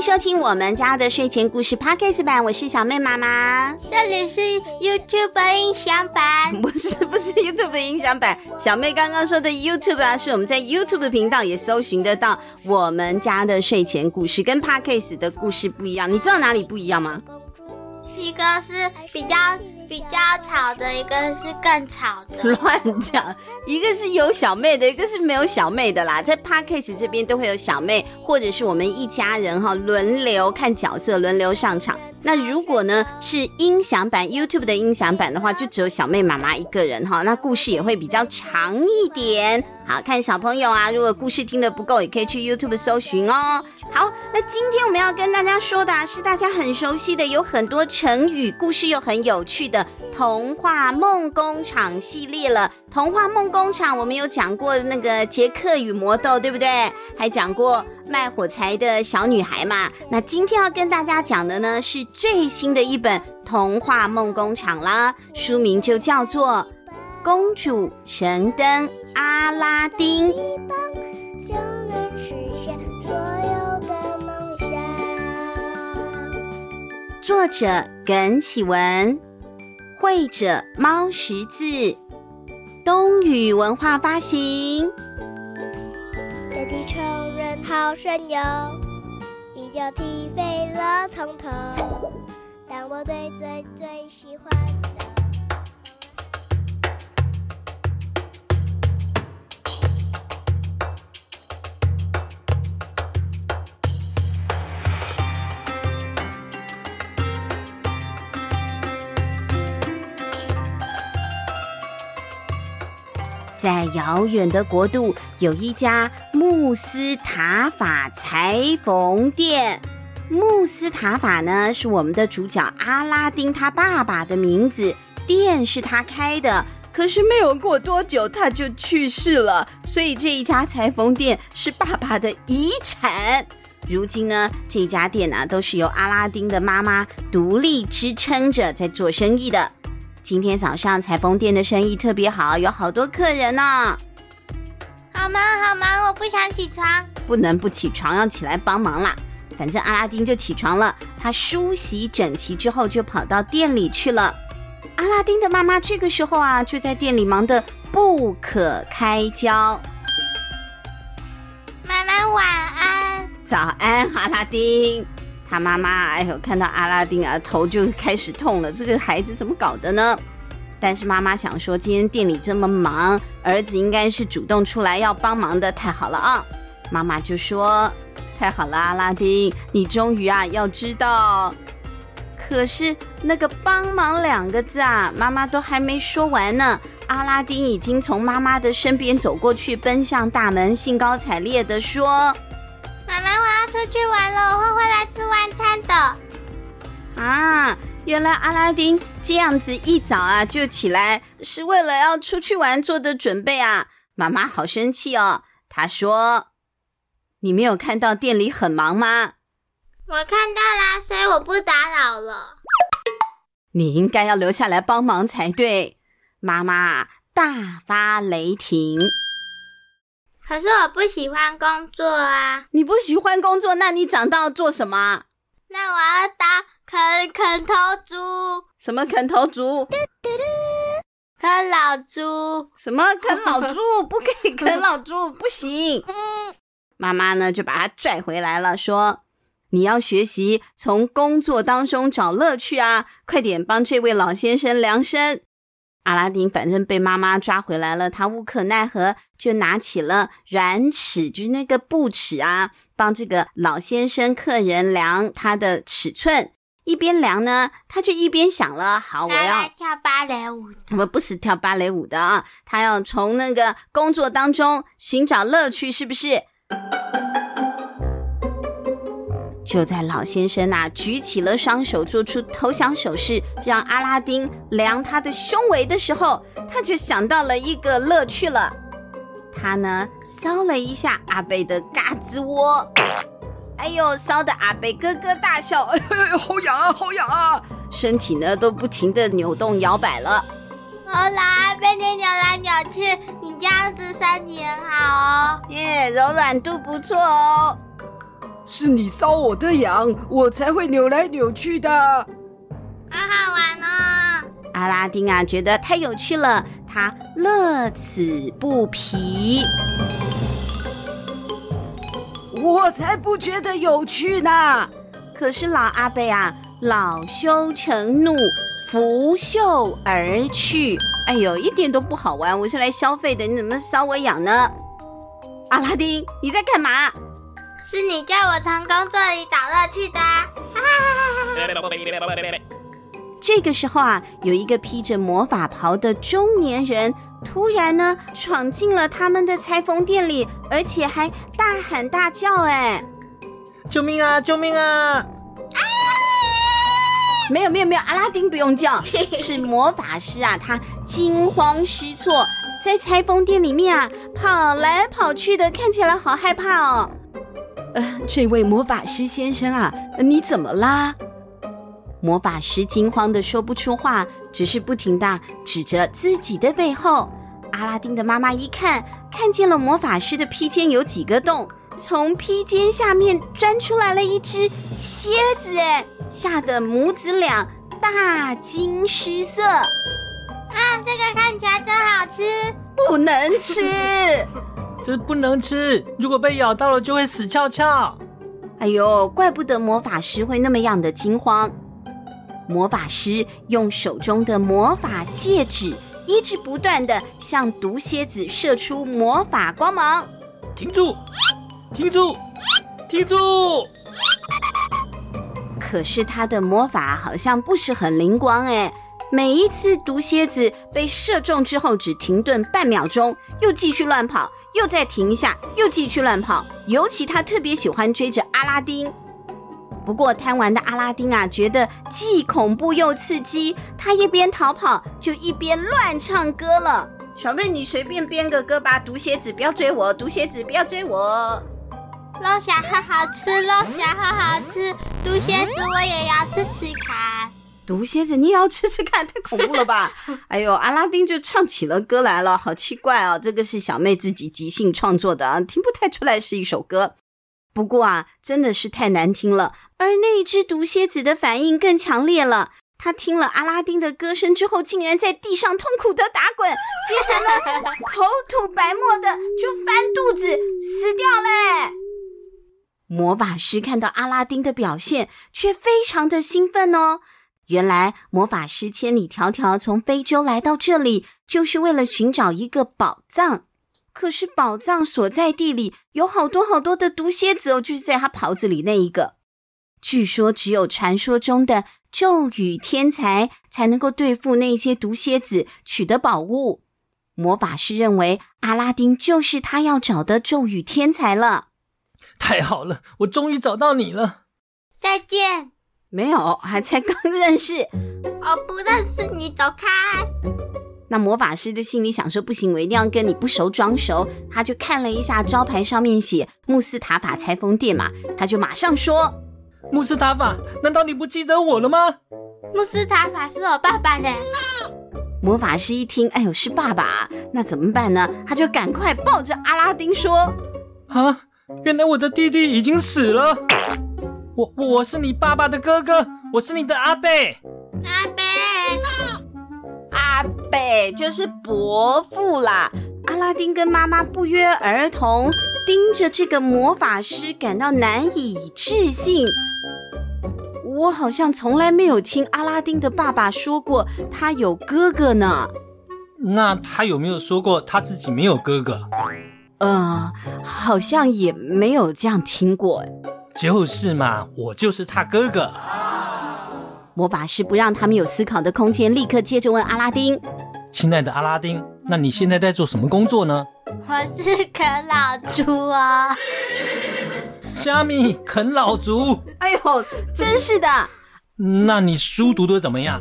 收听我们家的睡前故事 Podcast 版，我是小妹妈妈。这里是 YouTube 音响版，不是不是 YouTube 音响版。小妹刚刚说的 YouTube 啊，是我们在 YouTube 频道也搜寻得到我们家的睡前故事，跟 Podcast 的故事不一样。你知道哪里不一样吗？一个是比较比较吵的，一个是更吵的。乱讲，一个是有小妹的，一个是没有小妹的啦。在 Podcast 这边都会有小妹，或者是我们一家人哈，轮流看角色，轮流上场。那如果呢是音响版 YouTube 的音响版的话，就只有小妹妈妈一个人哈，那故事也会比较长一点。好，看小朋友啊，如果故事听得不够，也可以去 YouTube 搜寻哦。好，那今天我们要跟大家说的是大家很熟悉的，有很多成语，故事又很有趣的童话梦工厂系列了。童话梦工厂我们有讲过那个杰克与魔豆，对不对？还讲过卖火柴的小女孩嘛。那今天要跟大家讲的呢是。最新的一本童话梦工厂啦，书名就叫做《公主神灯阿拉丁》。作者耿启文，会者猫识字，冬雨文化发行。有地球人好神游。一脚踢飞了从头，但我最最最喜欢。在遥远的国度，有一家穆斯塔法裁缝店。穆斯塔法呢，是我们的主角阿拉丁他爸爸的名字，店是他开的。可是没有过多久，他就去世了，所以这一家裁缝店是爸爸的遗产。如今呢，这家店呢，都是由阿拉丁的妈妈独立支撑着在做生意的。今天早上裁缝店的生意特别好，有好多客人呢。好忙好忙，我不想起床。不能不起床，要起来帮忙啦。反正阿拉丁就起床了，他梳洗整齐之后就跑到店里去了。阿拉丁的妈妈这个时候啊，就在店里忙得不可开交。妈妈晚安。早安，阿拉丁。他妈妈哎呦，看到阿拉丁啊，头就开始痛了。这个孩子怎么搞的呢？但是妈妈想说，今天店里这么忙，儿子应该是主动出来要帮忙的，太好了啊！妈妈就说：“太好了，阿拉丁，你终于啊要知道。”可是那个“帮忙”两个字啊，妈妈都还没说完呢，阿拉丁已经从妈妈的身边走过去，奔向大门，兴高采烈地说。妈妈，我要出去玩了，我会回来吃晚餐的。啊，原来阿拉丁这样子一早啊就起来，是为了要出去玩做的准备啊。妈妈好生气哦，她说：“你没有看到店里很忙吗？”我看到啦，所以我不打扰了。你应该要留下来帮忙才对。妈妈大发雷霆。可是我不喜欢工作啊！你不喜欢工作，那你长大要做什么？那我要当啃啃头族。什么啃头族？啃老猪。什么啃老猪？不可以啃老猪，不行。妈妈呢就把他拽回来了，说：“你要学习从工作当中找乐趣啊！快点帮这位老先生量身。”阿拉丁反正被妈妈抓回来了，他无可奈何，就拿起了软尺，就是那个布尺啊，帮这个老先生客人量他的尺寸。一边量呢，他就一边想了：好，我要跳芭蕾舞。我不是跳芭蕾舞的啊，他要从那个工作当中寻找乐趣，是不是？就在老先生呐举起了双手，做出投降手势，让阿拉丁量他的胸围的时候，他就想到了一个乐趣了。他呢搔了一下阿贝的嘎吱窝，哎呦，搔的阿贝咯咯大笑，哎呦，好痒啊，好痒啊！身体呢都不停地扭动摇摆了。好啦，被你扭来扭去，你这样子身体很好哦，耶，yeah, 柔软度不错哦。是你搔我的痒，我才会扭来扭去的。好好玩哦！阿拉丁啊，觉得太有趣了，他乐此不疲。我才不觉得有趣呢！可是老阿贝啊，恼羞成怒，拂袖而去。哎呦，一点都不好玩！我是来消费的，你怎么搔我痒呢？阿拉丁，你在干嘛？是你叫我从工作里找乐趣的。这个时候啊，有一个披着魔法袍的中年人，突然呢闯进了他们的裁缝店里，而且还大喊大叫：“哎，救命啊！救命啊！” 没有没有没有，阿拉丁不用叫，是魔法师啊，他惊慌失措，在裁缝店里面啊跑来跑去的，看起来好害怕哦。呃，这位魔法师先生啊，你怎么啦？魔法师惊慌的说不出话，只是不停的指着自己的背后。阿拉丁的妈妈一看，看见了魔法师的披肩有几个洞，从披肩下面钻出来了一只蝎子，哎，吓得母子俩大惊失色。啊，这个看起来真好吃，不能吃，这不能吃，如果被咬到了就会死翘翘。哎呦，怪不得魔法师会那么样的惊慌。魔法师用手中的魔法戒指，一直不断的向毒蝎子射出魔法光芒。停住！停住！停住！可是他的魔法好像不是很灵光哎，每一次毒蝎子被射中之后，只停顿半秒钟，又继续乱跑，又再停一下，又继续乱跑。尤其他特别喜欢追着阿拉丁。不过贪玩的阿拉丁啊，觉得既恐怖又刺激，他一边逃跑就一边乱唱歌了。小妹，你随便编个歌吧。毒蝎子不要追我，毒蝎子不要追我。龙虾好好吃，龙虾好好吃，毒蝎子我也要吃吃看。毒蝎子你也要吃吃看，太恐怖了吧？哎呦，阿拉丁就唱起了歌来了，好奇怪哦。这个是小妹自己即兴创作的啊，听不太出来是一首歌。不过啊，真的是太难听了。而那只毒蝎子的反应更强烈了。他听了阿拉丁的歌声之后，竟然在地上痛苦的打滚，接着呢，口吐白沫的就翻肚子死掉嘞。魔法师看到阿拉丁的表现，却非常的兴奋哦。原来魔法师千里迢迢从非洲来到这里，就是为了寻找一个宝藏。可是宝藏所在地里有好多好多的毒蝎子哦，就是在他袍子里那一个。据说只有传说中的咒语天才才能够对付那些毒蝎子，取得宝物。魔法师认为阿拉丁就是他要找的咒语天才了。太好了，我终于找到你了。再见。没有，还才刚认识。我不认识你，走开。那魔法师就心里想说：“不行，我一定要跟你不熟装熟。”他就看了一下招牌，上面写“穆斯塔法裁缝店”嘛，他就马上说：“穆斯塔法，难道你不记得我了吗？”穆斯塔法是我爸爸的。魔法师一听，哎呦，是爸爸，那怎么办呢？他就赶快抱着阿拉丁说：“啊，原来我的弟弟已经死了。我我是你爸爸的哥哥，我是你的阿贝。”阿贝。阿贝就是伯父啦。阿拉丁跟妈妈不约而同盯着这个魔法师，感到难以置信。我好像从来没有听阿拉丁的爸爸说过他有哥哥呢。那他有没有说过他自己没有哥哥？呃，好像也没有这样听过。就是嘛，我就是他哥哥。魔法师不让他们有思考的空间，立刻接着问阿拉丁：“亲爱的阿拉丁，那你现在在做什么工作呢？”“我是啃老族啊。”“虾米啃老族？”“哎呦，真是的。”“那你书读的怎么样？”“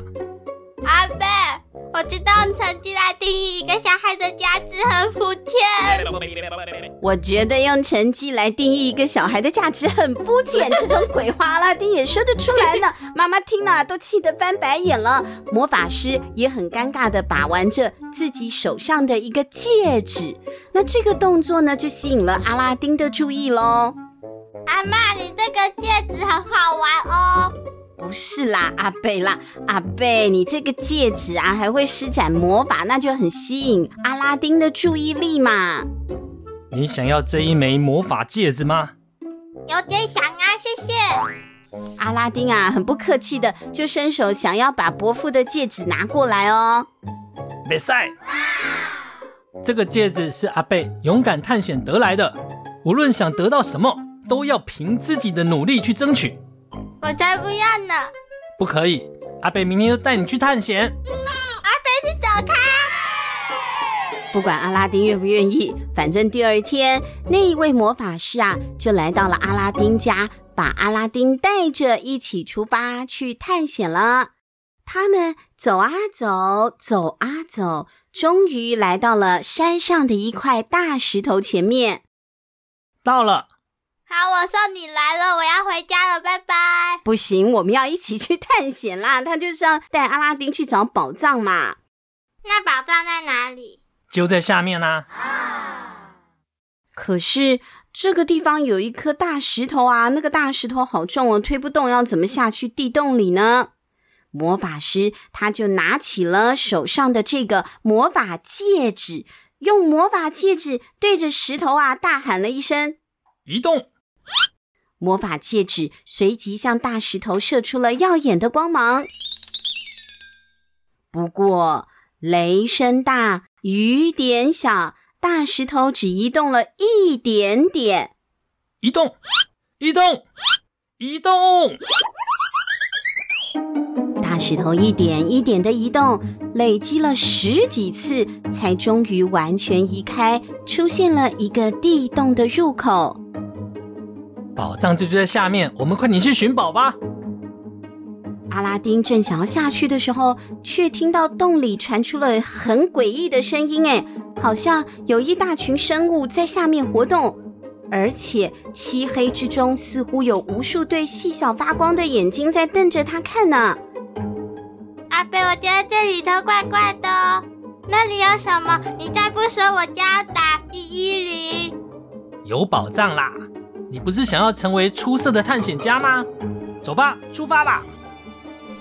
阿伯。”我知道成绩来定义一个小孩的价值很肤浅。我觉得用成绩来定义一个小孩的价值很肤浅，这种鬼话阿拉丁也说得出来呢。妈妈听了都气得翻白眼了。魔法师也很尴尬地把玩着自己手上的一个戒指。那这个动作呢，就吸引了阿拉丁的注意喽。阿妈，你这个戒指很好玩哦。不是啦，阿贝啦，阿贝，你这个戒指啊，还会施展魔法，那就很吸引阿拉丁的注意力嘛。你想要这一枚魔法戒指吗？有点想啊，谢谢。阿拉丁啊，很不客气的就伸手想要把伯父的戒指拿过来哦。别赛，这个戒指是阿贝勇敢探险得来的，无论想得到什么，都要凭自己的努力去争取。我才不要呢！不可以，阿贝明天就带你去探险。阿贝，你走开！不管阿拉丁愿不愿意，反正第二天那一位魔法师啊，就来到了阿拉丁家，把阿拉丁带着一起出发去探险了。他们走啊走，走啊走，终于来到了山上的一块大石头前面。到了。好，我送你来了，我要回家了，拜拜。不行，我们要一起去探险啦！他就是要带阿拉丁去找宝藏嘛。那宝藏在哪里？就在下面啦。啊。可是这个地方有一颗大石头啊，那个大石头好重哦，推不动，要怎么下去地洞里呢？魔法师他就拿起了手上的这个魔法戒指，用魔法戒指对着石头啊大喊了一声：“移动！”魔法戒指随即向大石头射出了耀眼的光芒。不过雷声大，雨点小，大石头只移动了一点点。移动，移动，移动！大石头一点一点的移动，累积了十几次，才终于完全移开，出现了一个地洞的入口。宝藏就在下面，我们快点去寻宝吧。阿拉丁正想要下去的时候，却听到洞里传出了很诡异的声音，哎，好像有一大群生物在下面活动，而且漆黑之中似乎有无数对细小发光的眼睛在瞪着他看呢。阿贝，我觉得这里头怪怪的，那里有什么？你再不说，我就要打一一零。有宝藏啦！你不是想要成为出色的探险家吗？走吧，出发吧！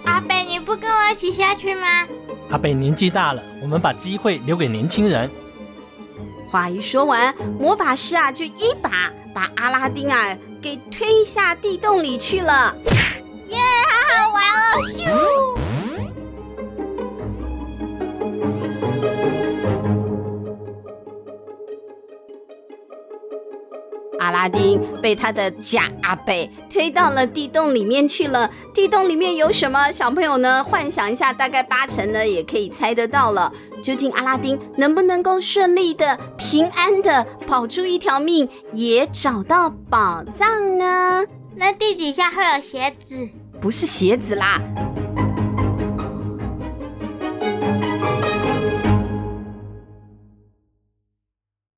阿贝，你不跟我一起下去吗？阿贝年纪大了，我们把机会留给年轻人。话一说完，魔法师啊，就一把把阿拉丁啊给推下地洞里去了。耶，好好玩哦！咻。阿拉丁被他的假阿贝推到了地洞里面去了。地洞里面有什么？小朋友呢？幻想一下，大概八成呢也可以猜得到了。究竟阿拉丁能不能够顺利的、平安的保住一条命，也找到宝藏呢？那地底下会有鞋子？不是鞋子啦。